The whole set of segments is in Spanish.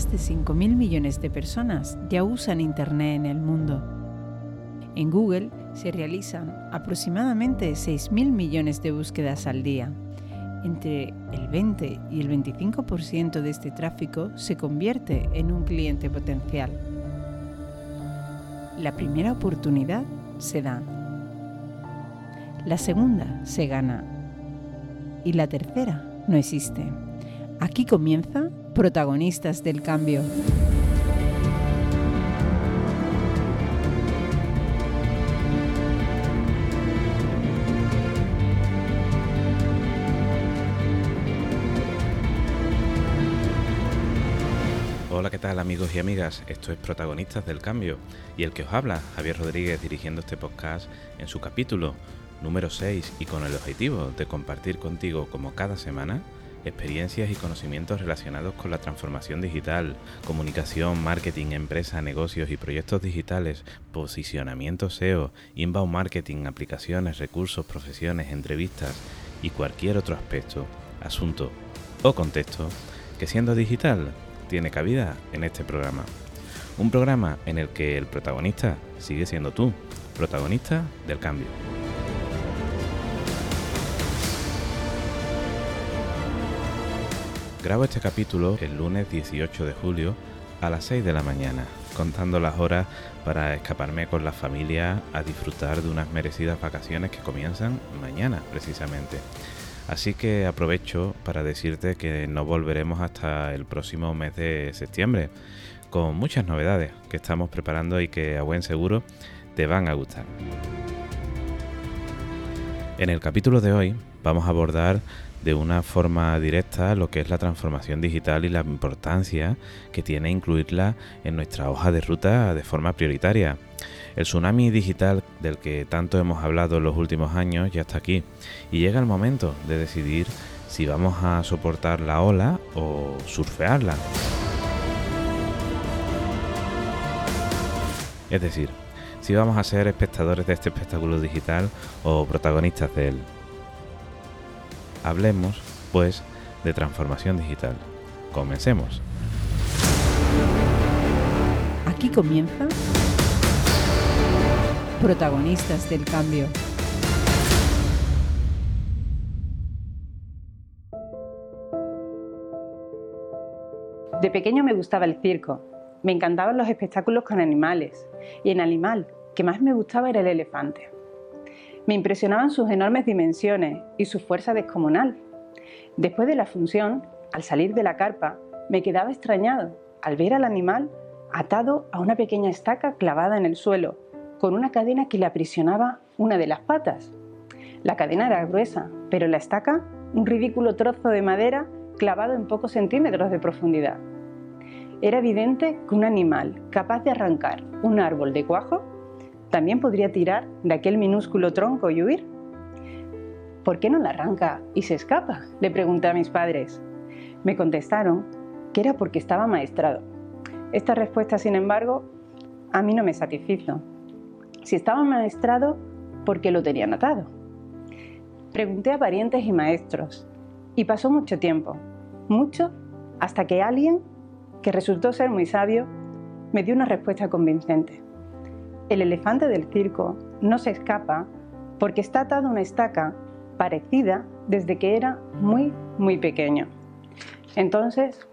más de 5.000 millones de personas ya usan Internet en el mundo. En Google se realizan aproximadamente 6.000 millones de búsquedas al día. Entre el 20 y el 25% de este tráfico se convierte en un cliente potencial. La primera oportunidad se da. La segunda se gana. Y la tercera no existe. Aquí comienza Protagonistas del Cambio. Hola, ¿qué tal amigos y amigas? Esto es Protagonistas del Cambio y el que os habla, Javier Rodríguez, dirigiendo este podcast en su capítulo número 6 y con el objetivo de compartir contigo como cada semana experiencias y conocimientos relacionados con la transformación digital, comunicación, marketing, empresa, negocios y proyectos digitales, posicionamiento SEO, inbound marketing, aplicaciones, recursos, profesiones, entrevistas y cualquier otro aspecto, asunto o contexto que siendo digital tiene cabida en este programa. Un programa en el que el protagonista sigue siendo tú, protagonista del cambio. Grabo este capítulo el lunes 18 de julio a las 6 de la mañana, contando las horas para escaparme con la familia a disfrutar de unas merecidas vacaciones que comienzan mañana precisamente. Así que aprovecho para decirte que no volveremos hasta el próximo mes de septiembre, con muchas novedades que estamos preparando y que a buen seguro te van a gustar. En el capítulo de hoy vamos a abordar de una forma directa lo que es la transformación digital y la importancia que tiene incluirla en nuestra hoja de ruta de forma prioritaria. El tsunami digital del que tanto hemos hablado en los últimos años ya está aquí y llega el momento de decidir si vamos a soportar la ola o surfearla. Es decir, si vamos a ser espectadores de este espectáculo digital o protagonistas de él. Hablemos, pues, de transformación digital. Comencemos. Aquí comienza Protagonistas del Cambio. De pequeño me gustaba el circo. Me encantaban los espectáculos con animales. Y el animal que más me gustaba era el elefante. Me impresionaban sus enormes dimensiones y su fuerza descomunal. Después de la función, al salir de la carpa, me quedaba extrañado al ver al animal atado a una pequeña estaca clavada en el suelo, con una cadena que le aprisionaba una de las patas. La cadena era gruesa, pero la estaca un ridículo trozo de madera clavado en pocos centímetros de profundidad. Era evidente que un animal capaz de arrancar un árbol de cuajo también podría tirar de aquel minúsculo tronco y huir. ¿Por qué no la arranca y se escapa? Le pregunté a mis padres. Me contestaron que era porque estaba maestrado. Esta respuesta, sin embargo, a mí no me satisfizo. Si estaba maestrado, ¿por qué lo tenían atado? Pregunté a parientes y maestros y pasó mucho tiempo, mucho, hasta que alguien, que resultó ser muy sabio, me dio una respuesta convincente. El elefante del circo no se escapa porque está atado a una estaca parecida desde que era muy, muy pequeño. Entonces,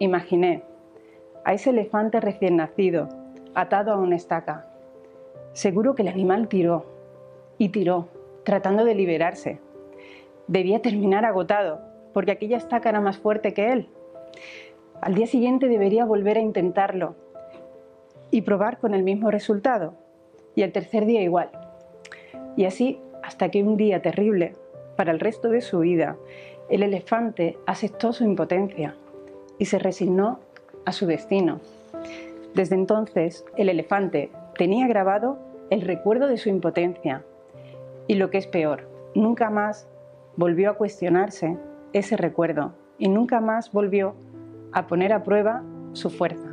imaginé a ese elefante recién nacido atado a una estaca. Seguro que el animal tiró y tiró, tratando de liberarse. Debía terminar agotado, porque aquella estaca era más fuerte que él. Al día siguiente debería volver a intentarlo y probar con el mismo resultado y el tercer día igual. Y así hasta que un día terrible, para el resto de su vida, el elefante aceptó su impotencia y se resignó a su destino. Desde entonces, el elefante tenía grabado el recuerdo de su impotencia y lo que es peor, nunca más volvió a cuestionarse ese recuerdo y nunca más volvió a poner a prueba su fuerza.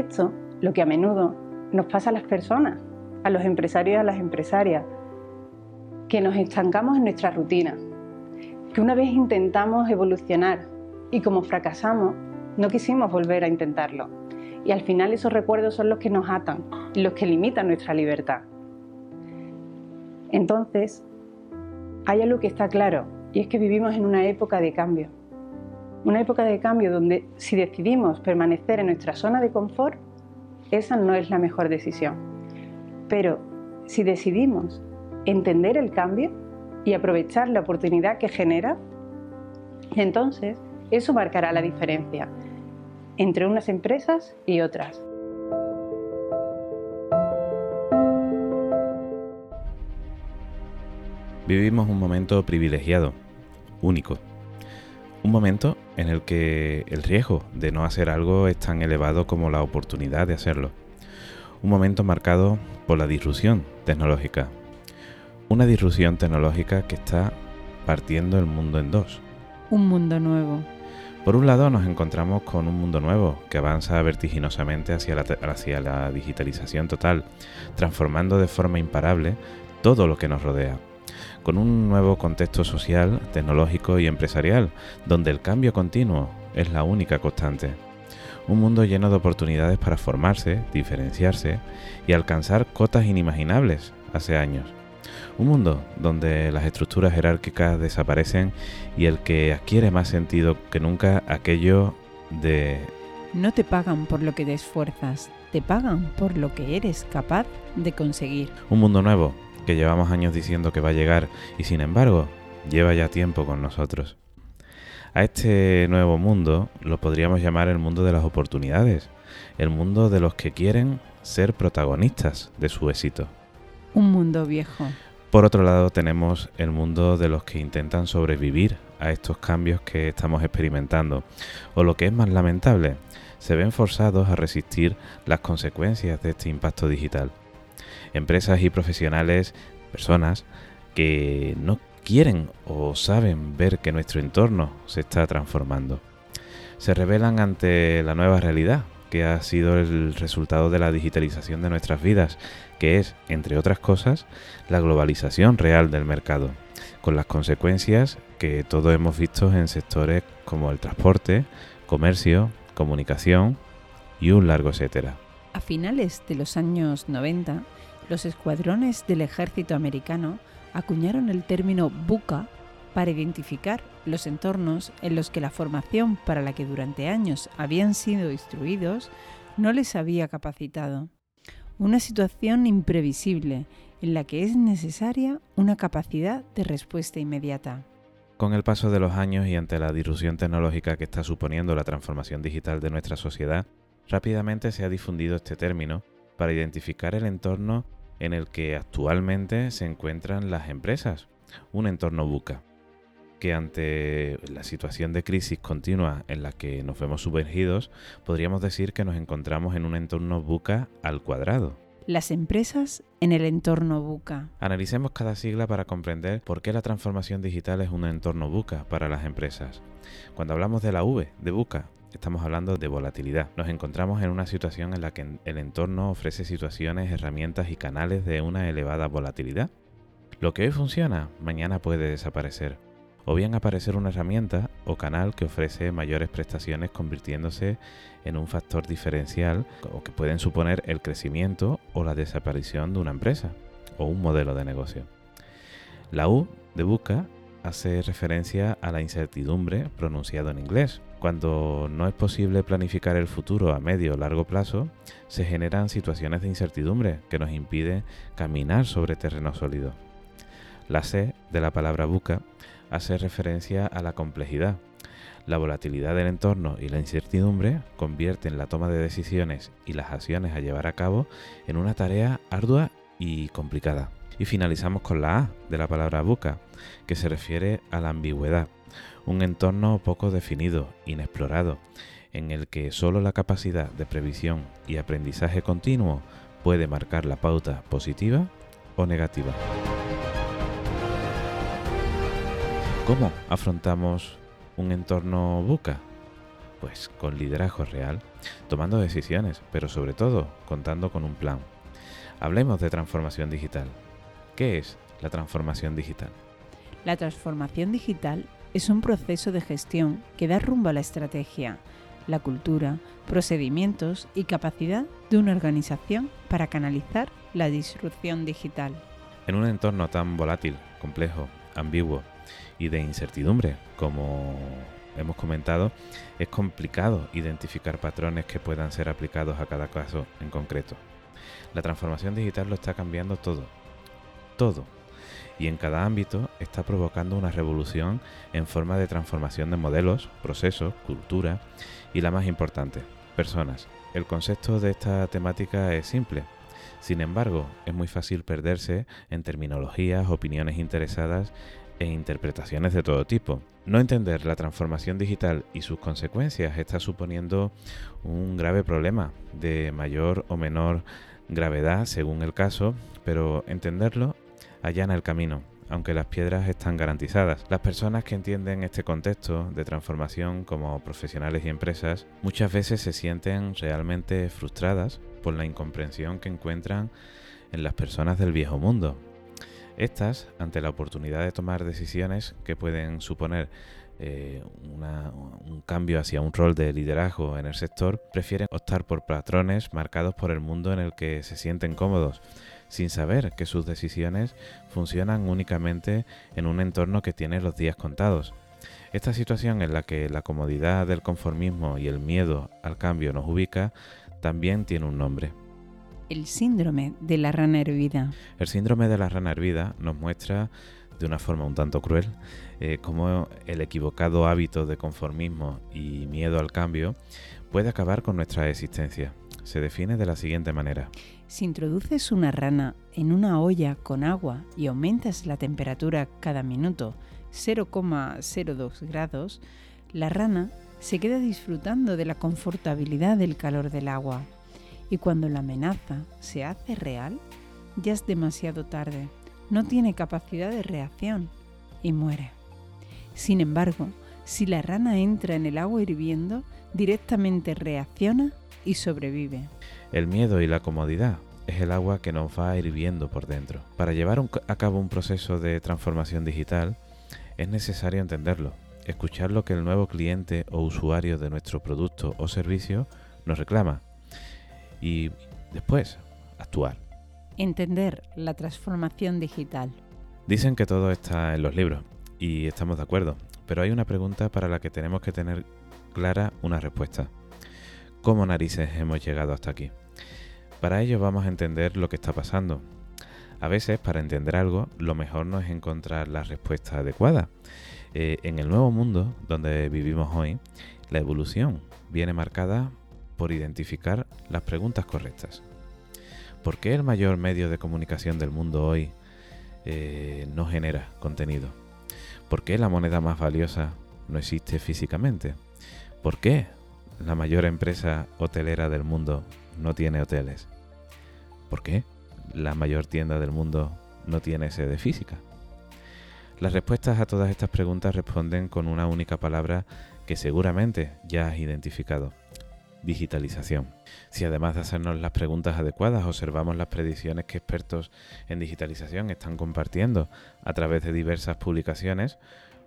Esto lo que a menudo nos pasa a las personas, a los empresarios y a las empresarias, que nos estancamos en nuestra rutina. que una vez intentamos evolucionar y como fracasamos, no quisimos volver a intentarlo. Y al final esos recuerdos son los que nos atan y los que limitan nuestra libertad. Entonces, hay algo que está claro, y es que vivimos en una época de cambio. Una época de cambio donde si decidimos permanecer en nuestra zona de confort, esa no es la mejor decisión. Pero si decidimos entender el cambio y aprovechar la oportunidad que genera, entonces eso marcará la diferencia entre unas empresas y otras. Vivimos un momento privilegiado, único. Un momento en el que el riesgo de no hacer algo es tan elevado como la oportunidad de hacerlo. Un momento marcado por la disrupción tecnológica. Una disrupción tecnológica que está partiendo el mundo en dos. Un mundo nuevo. Por un lado nos encontramos con un mundo nuevo que avanza vertiginosamente hacia la, hacia la digitalización total, transformando de forma imparable todo lo que nos rodea con un nuevo contexto social, tecnológico y empresarial, donde el cambio continuo es la única constante. Un mundo lleno de oportunidades para formarse, diferenciarse y alcanzar cotas inimaginables hace años. Un mundo donde las estructuras jerárquicas desaparecen y el que adquiere más sentido que nunca aquello de... No te pagan por lo que te esfuerzas, te pagan por lo que eres capaz de conseguir. Un mundo nuevo que llevamos años diciendo que va a llegar y sin embargo lleva ya tiempo con nosotros. A este nuevo mundo lo podríamos llamar el mundo de las oportunidades, el mundo de los que quieren ser protagonistas de su éxito. Un mundo viejo. Por otro lado tenemos el mundo de los que intentan sobrevivir a estos cambios que estamos experimentando, o lo que es más lamentable, se ven forzados a resistir las consecuencias de este impacto digital empresas y profesionales, personas que no quieren o saben ver que nuestro entorno se está transformando. Se revelan ante la nueva realidad que ha sido el resultado de la digitalización de nuestras vidas, que es, entre otras cosas, la globalización real del mercado, con las consecuencias que todos hemos visto en sectores como el transporte, comercio, comunicación y un largo etcétera. A finales de los años 90, los escuadrones del ejército americano acuñaron el término buca para identificar los entornos en los que la formación para la que durante años habían sido instruidos no les había capacitado. Una situación imprevisible en la que es necesaria una capacidad de respuesta inmediata. Con el paso de los años y ante la disrupción tecnológica que está suponiendo la transformación digital de nuestra sociedad, rápidamente se ha difundido este término para identificar el entorno en el que actualmente se encuentran las empresas, un entorno buca, que ante la situación de crisis continua en la que nos vemos sumergidos, podríamos decir que nos encontramos en un entorno buca al cuadrado. Las empresas en el entorno buca. Analicemos cada sigla para comprender por qué la transformación digital es un entorno buca para las empresas. Cuando hablamos de la V, de buca, estamos hablando de volatilidad. Nos encontramos en una situación en la que el entorno ofrece situaciones, herramientas y canales de una elevada volatilidad. Lo que hoy funciona, mañana puede desaparecer. O bien aparecer una herramienta o canal que ofrece mayores prestaciones convirtiéndose en un factor diferencial o que pueden suponer el crecimiento o la desaparición de una empresa o un modelo de negocio. La U de busca hace referencia a la incertidumbre pronunciado en inglés, cuando no es posible planificar el futuro a medio o largo plazo, se generan situaciones de incertidumbre que nos impiden caminar sobre terreno sólido. La C de la palabra buca hace referencia a la complejidad. La volatilidad del entorno y la incertidumbre convierten la toma de decisiones y las acciones a llevar a cabo en una tarea ardua y complicada. Y finalizamos con la A de la palabra buca, que se refiere a la ambigüedad un entorno poco definido, inexplorado, en el que solo la capacidad de previsión y aprendizaje continuo puede marcar la pauta positiva o negativa. ¿Cómo afrontamos un entorno buca? Pues con liderazgo real, tomando decisiones, pero sobre todo contando con un plan. Hablemos de transformación digital. ¿Qué es la transformación digital? La transformación digital es un proceso de gestión que da rumbo a la estrategia, la cultura, procedimientos y capacidad de una organización para canalizar la disrupción digital. En un entorno tan volátil, complejo, ambiguo y de incertidumbre como hemos comentado, es complicado identificar patrones que puedan ser aplicados a cada caso en concreto. La transformación digital lo está cambiando todo, todo, y en cada ámbito está provocando una revolución en forma de transformación de modelos, procesos, cultura y la más importante, personas. El concepto de esta temática es simple, sin embargo, es muy fácil perderse en terminologías, opiniones interesadas e interpretaciones de todo tipo. No entender la transformación digital y sus consecuencias está suponiendo un grave problema de mayor o menor gravedad según el caso, pero entenderlo allana el camino, aunque las piedras están garantizadas. Las personas que entienden este contexto de transformación como profesionales y empresas muchas veces se sienten realmente frustradas por la incomprensión que encuentran en las personas del viejo mundo, estas, ante la oportunidad de tomar decisiones que pueden suponer eh, un cambio hacia un rol de liderazgo en el sector, prefieren optar por patrones marcados por el mundo en el que se sienten cómodos, sin saber que sus decisiones funcionan únicamente en un entorno que tiene los días contados. Esta situación en la que la comodidad del conformismo y el miedo al cambio nos ubica también tiene un nombre el síndrome de la rana hervida. El síndrome de la rana hervida nos muestra de una forma un tanto cruel eh, cómo el equivocado hábito de conformismo y miedo al cambio puede acabar con nuestra existencia. Se define de la siguiente manera. Si introduces una rana en una olla con agua y aumentas la temperatura cada minuto 0,02 grados, la rana se queda disfrutando de la confortabilidad del calor del agua. Y cuando la amenaza se hace real, ya es demasiado tarde, no tiene capacidad de reacción y muere. Sin embargo, si la rana entra en el agua hirviendo, directamente reacciona y sobrevive. El miedo y la comodidad es el agua que nos va hirviendo por dentro. Para llevar a cabo un proceso de transformación digital, es necesario entenderlo, escuchar lo que el nuevo cliente o usuario de nuestro producto o servicio nos reclama y después actuar. Entender la transformación digital. Dicen que todo está en los libros y estamos de acuerdo, pero hay una pregunta para la que tenemos que tener clara una respuesta. ¿Cómo narices hemos llegado hasta aquí? Para ello vamos a entender lo que está pasando. A veces, para entender algo, lo mejor no es encontrar la respuesta adecuada. Eh, en el nuevo mundo donde vivimos hoy, la evolución viene marcada por identificar las preguntas correctas. ¿Por qué el mayor medio de comunicación del mundo hoy eh, no genera contenido? ¿Por qué la moneda más valiosa no existe físicamente? ¿Por qué la mayor empresa hotelera del mundo no tiene hoteles? ¿Por qué la mayor tienda del mundo no tiene sede física? Las respuestas a todas estas preguntas responden con una única palabra que seguramente ya has identificado digitalización. Si además de hacernos las preguntas adecuadas observamos las predicciones que expertos en digitalización están compartiendo a través de diversas publicaciones,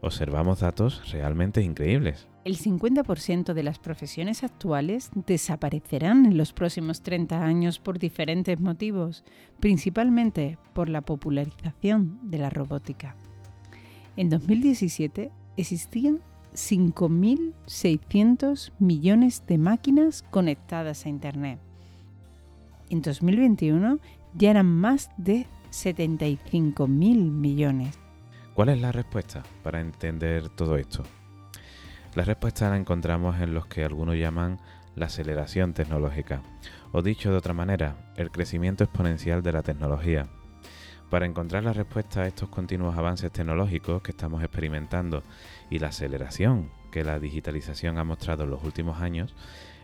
observamos datos realmente increíbles. El 50% de las profesiones actuales desaparecerán en los próximos 30 años por diferentes motivos, principalmente por la popularización de la robótica. En 2017 existían 5.600 millones de máquinas conectadas a Internet. En 2021 ya eran más de 75.000 millones. ¿Cuál es la respuesta para entender todo esto? La respuesta la encontramos en los que algunos llaman la aceleración tecnológica, o dicho de otra manera, el crecimiento exponencial de la tecnología. Para encontrar la respuesta a estos continuos avances tecnológicos que estamos experimentando y la aceleración que la digitalización ha mostrado en los últimos años,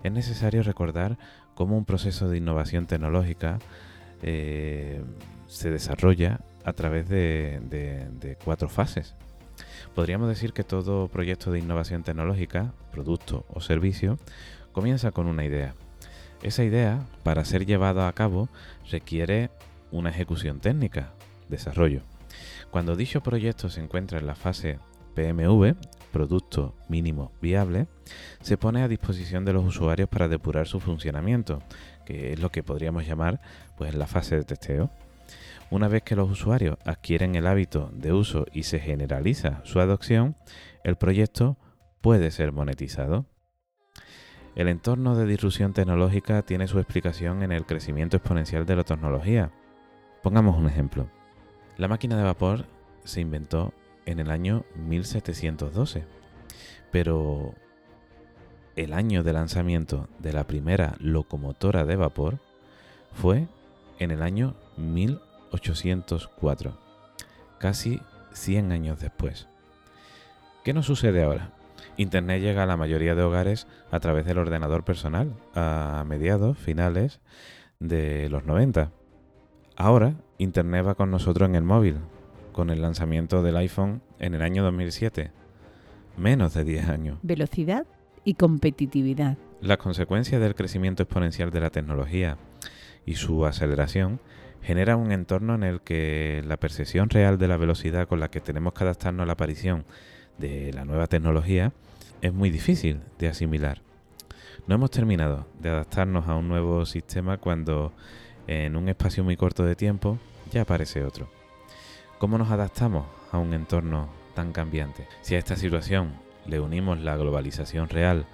es necesario recordar cómo un proceso de innovación tecnológica eh, se desarrolla a través de, cuatro fases. Podríamos decir que todo proyecto de innovación tecnológica, producto o servicio, comienza con una idea. Esa idea, para ser llevada a cabo, requiere una ejecución técnica, desarrollo. Cuando dicho proyecto se encuentra en la fase PMV, Producto Mínimo Viable, se pone a disposición de los usuarios para depurar su funcionamiento, que es lo que podríamos llamar pues, la fase de testeo. Una vez que los usuarios adquieren el hábito de uso y se generaliza su adopción, el proyecto puede ser monetizado. El entorno de disrupción tecnológica tiene su explicación en el crecimiento exponencial de la tecnología. Pongamos un ejemplo. La máquina de vapor se inventó en el año 1712, pero el año de lanzamiento de la primera locomotora de vapor fue en el año 1804, casi 100 años después. ¿Qué nos sucede ahora? Internet llega a la mayoría de hogares a través del ordenador personal a mediados, finales de los 90. Ahora, Internet va con nosotros en el móvil, con el lanzamiento del iPhone en el año 2007. Menos de 10 años. Velocidad y competitividad. Las consecuencias del crecimiento exponencial de la tecnología y su aceleración generan un entorno en el que la percepción real de la velocidad con la que tenemos que adaptarnos a la aparición de la nueva tecnología es muy difícil de asimilar. No hemos terminado de adaptarnos a un nuevo sistema cuando en un espacio muy corto de tiempo ya aparece otro. ¿Cómo nos adaptamos a un entorno tan cambiante? Si a esta situación le unimos la globalización real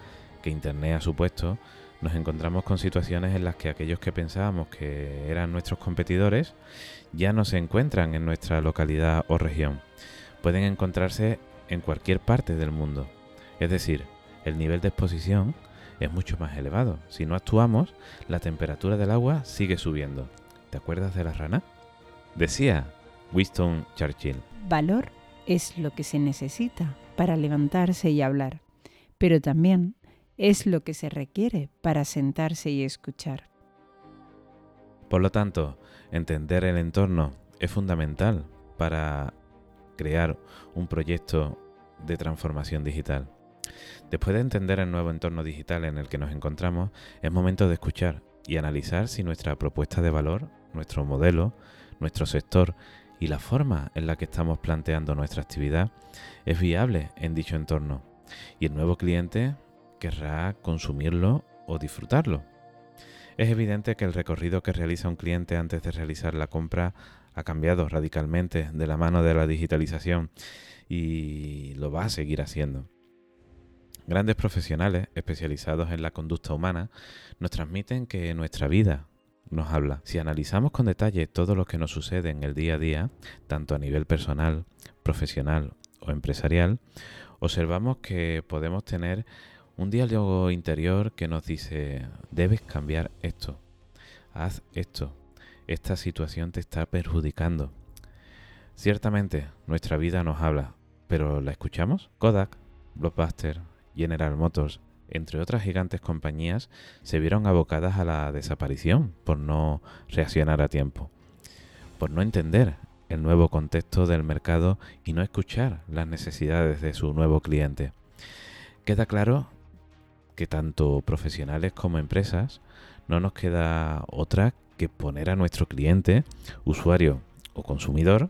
que Internet ha supuesto, nos encontramos con situaciones en las que aquellos que pensábamos que eran nuestros competidores ya no se encuentran en nuestra localidad o región. Pueden encontrarse en cualquier parte del mundo. Es decir, el nivel de exposición es mucho más elevado. Si no actuamos, la temperatura del agua sigue subiendo. ¿Te acuerdas de la rana? Decía Winston Churchill. Valor es lo que se necesita para levantarse y hablar, pero también es lo que se requiere para sentarse y escuchar. Por lo tanto, entender el entorno es fundamental para crear un proyecto de transformación digital. Después de entender el nuevo entorno digital en el que nos encontramos, es momento de escuchar y analizar si nuestra propuesta de valor, nuestro modelo, nuestro sector y la forma en la que estamos planteando nuestra actividad es viable en dicho entorno y el nuevo cliente querrá consumirlo o disfrutarlo. Es evidente que el recorrido que realiza un cliente antes de realizar la compra ha cambiado radicalmente de la mano de la digitalización y lo va a seguir haciendo. Grandes profesionales especializados en la conducta humana nos transmiten que nuestra vida nos habla. Si analizamos con detalle todo lo que nos sucede en el día a día, tanto a nivel personal, profesional o empresarial, observamos que podemos tener un diálogo interior que nos dice, debes cambiar esto, haz esto, esta situación te está perjudicando. Ciertamente, nuestra vida nos habla, pero ¿la escuchamos? Kodak, Blockbuster, General Motors, entre otras gigantes compañías, se vieron abocadas a la desaparición por no reaccionar a tiempo, por no entender el nuevo contexto del mercado y no escuchar las necesidades de su nuevo cliente. Queda claro que tanto profesionales como empresas no nos queda otra que poner a nuestro cliente, usuario o consumidor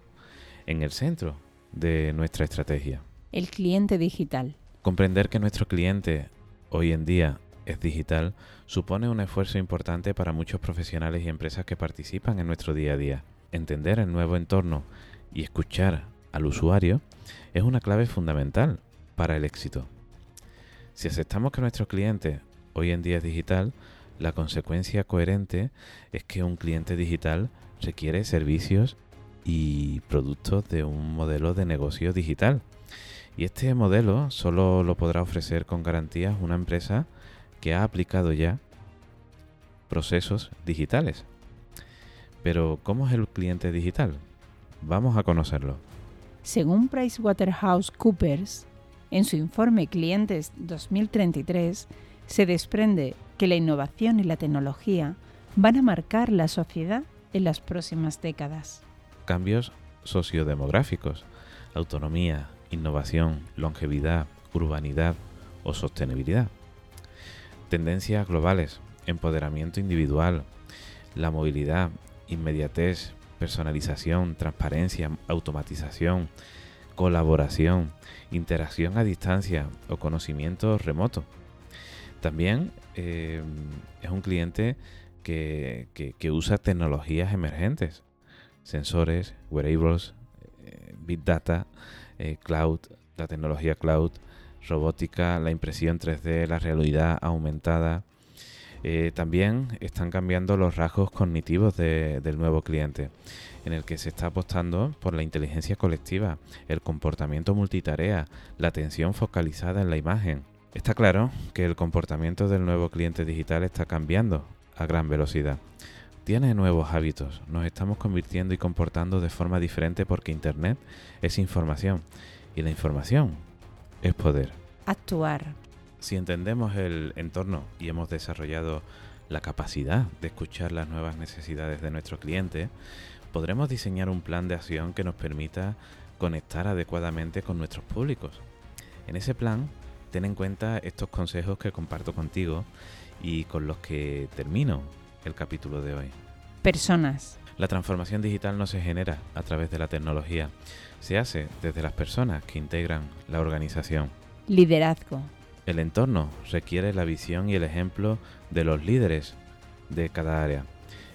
en el centro de nuestra estrategia. El cliente digital. Comprender que nuestro cliente hoy en día es digital supone un esfuerzo importante para muchos profesionales y empresas que participan en nuestro día a día. Entender el nuevo entorno y escuchar al usuario es una clave fundamental para el éxito. Si aceptamos que nuestro cliente hoy en día es digital, la consecuencia coherente es que un cliente digital requiere servicios y productos de un modelo de negocio digital. Y este modelo solo lo podrá ofrecer con garantías una empresa que ha aplicado ya procesos digitales. Pero, ¿cómo es el cliente digital? Vamos a conocerlo. Según PricewaterhouseCoopers, en su informe Clientes 2033, se desprende que la innovación y la tecnología van a marcar la sociedad en las próximas décadas. Cambios sociodemográficos, autonomía, innovación, longevidad, urbanidad o sostenibilidad. Tendencias globales, empoderamiento individual, la movilidad, inmediatez, personalización, transparencia, automatización, colaboración, interacción a distancia o conocimiento remoto. También eh, es un cliente que, usa tecnologías emergentes, sensores, wearables, eh, big data, eh, cloud, la tecnología cloud, robótica, la impresión 3D, la realidad aumentada. También están cambiando los rasgos cognitivos del nuevo cliente en el que se está apostando por la inteligencia colectiva, el comportamiento multitarea, la atención focalizada en la imagen. Está claro que el comportamiento del nuevo cliente digital está cambiando a gran velocidad. Tiene nuevos hábitos, nos estamos convirtiendo y comportando de forma diferente porque Internet es información y la información es poder. Actuar. Si entendemos el entorno y hemos desarrollado la capacidad de escuchar las nuevas necesidades de nuestro cliente, podremos diseñar un plan de acción que nos permita conectar adecuadamente con nuestros públicos. En ese plan, ten en cuenta estos consejos que comparto contigo y con los que termino el capítulo de hoy. Personas. La transformación digital no se genera a través de la tecnología, se hace desde las personas que integran la organización. Liderazgo. El entorno requiere la visión y el ejemplo de los líderes de cada área,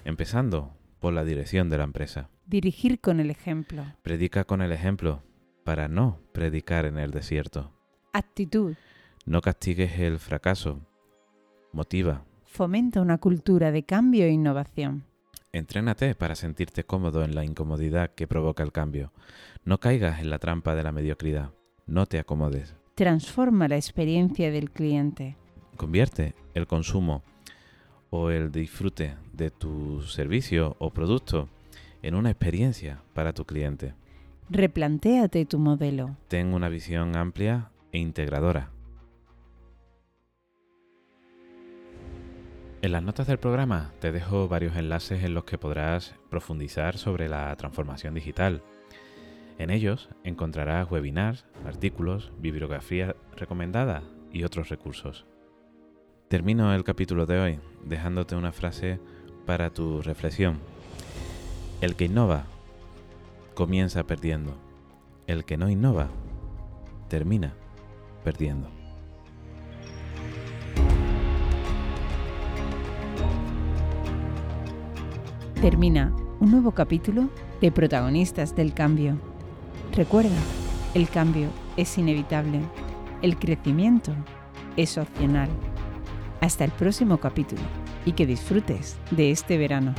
empezando por la dirección de la empresa. Dirigir con el ejemplo. Predica con el ejemplo para no predicar en el desierto. Actitud. No castigues el fracaso. Motiva. Fomenta una cultura de cambio e innovación. Entrénate para sentirte cómodo en la incomodidad que provoca el cambio. No caigas en la trampa de la mediocridad. No te acomodes. Transforma la experiencia del cliente. Convierte el consumo o el disfrute de tu servicio o producto en una experiencia para tu cliente. Replantéate tu modelo. Ten una visión amplia e integradora. En las notas del programa te dejo varios enlaces en los que podrás profundizar sobre la transformación digital. En ellos encontrarás webinars, artículos, bibliografía recomendada y otros recursos. Termino el capítulo de hoy dejándote una frase para tu reflexión. El que innova comienza perdiendo. El que no innova termina perdiendo. Termina un nuevo capítulo de Protagonistas del Cambio. Recuerda, el cambio es inevitable. El crecimiento es opcional. Hasta el próximo capítulo y que disfrutes de este verano.